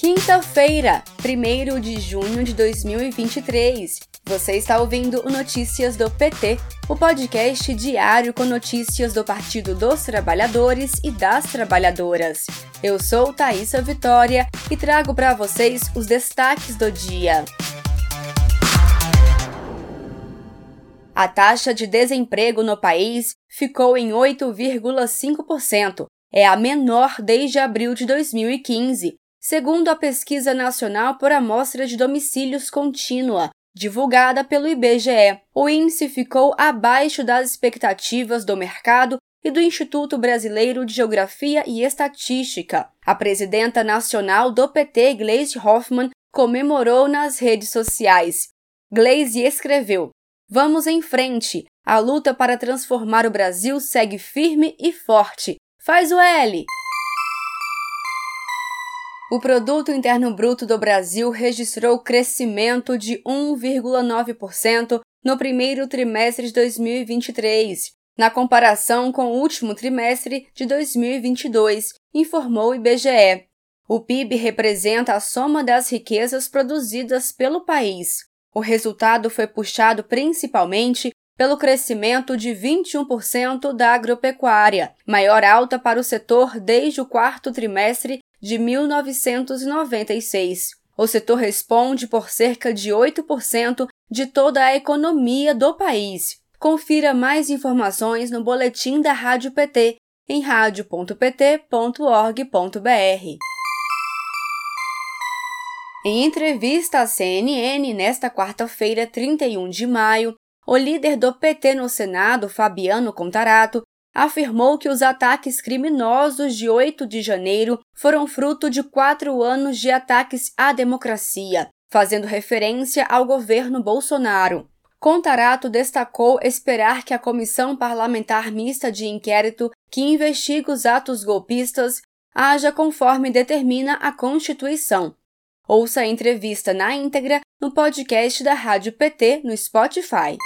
Quinta-feira, 1 de junho de 2023. Você está ouvindo o Notícias do PT, o podcast diário com notícias do Partido dos Trabalhadores e das Trabalhadoras. Eu sou Thaisa Vitória e trago para vocês os destaques do dia. A taxa de desemprego no país ficou em 8,5%. É a menor desde abril de 2015, segundo a Pesquisa Nacional por Amostra de Domicílios Contínua, divulgada pelo IBGE. O índice ficou abaixo das expectativas do mercado e do Instituto Brasileiro de Geografia e Estatística. A presidenta nacional do PT, Gleisi Hoffmann, comemorou nas redes sociais. Gleisi escreveu: Vamos em frente. A luta para transformar o Brasil segue firme e forte. Faz o L! O Produto Interno Bruto do Brasil registrou crescimento de 1,9% no primeiro trimestre de 2023, na comparação com o último trimestre de 2022, informou o IBGE. O PIB representa a soma das riquezas produzidas pelo país. O resultado foi puxado principalmente pelo crescimento de 21% da agropecuária, maior alta para o setor desde o quarto trimestre de 1996. O setor responde por cerca de 8% de toda a economia do país. Confira mais informações no boletim da Rádio PT em radio.pt.org.br. Em entrevista à CNN nesta quarta-feira, 31 de maio, o líder do PT no Senado, Fabiano Contarato, afirmou que os ataques criminosos de 8 de janeiro foram fruto de quatro anos de ataques à democracia, fazendo referência ao governo Bolsonaro. Contarato destacou esperar que a Comissão Parlamentar Mista de Inquérito, que investiga os atos golpistas, haja conforme determina a Constituição. Ouça a entrevista na íntegra no podcast da Rádio PT no Spotify.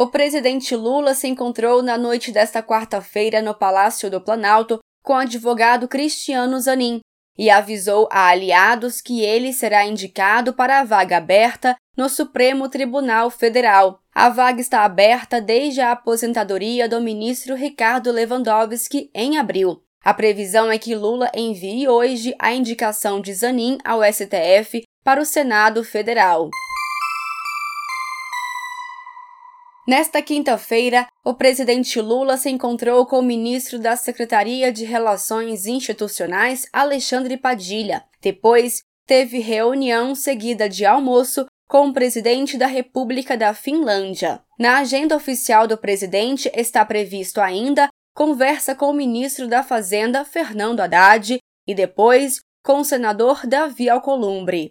O presidente Lula se encontrou na noite desta quarta-feira no Palácio do Planalto com o advogado Cristiano Zanin e avisou a aliados que ele será indicado para a vaga aberta no Supremo Tribunal Federal. A vaga está aberta desde a aposentadoria do ministro Ricardo Lewandowski em abril. A previsão é que Lula envie hoje a indicação de Zanin ao STF para o Senado Federal. Nesta quinta-feira, o presidente Lula se encontrou com o ministro da Secretaria de Relações Institucionais, Alexandre Padilha. Depois, teve reunião seguida de almoço com o presidente da República da Finlândia. Na agenda oficial do presidente está previsto ainda conversa com o ministro da Fazenda, Fernando Haddad, e depois com o senador Davi Alcolumbre.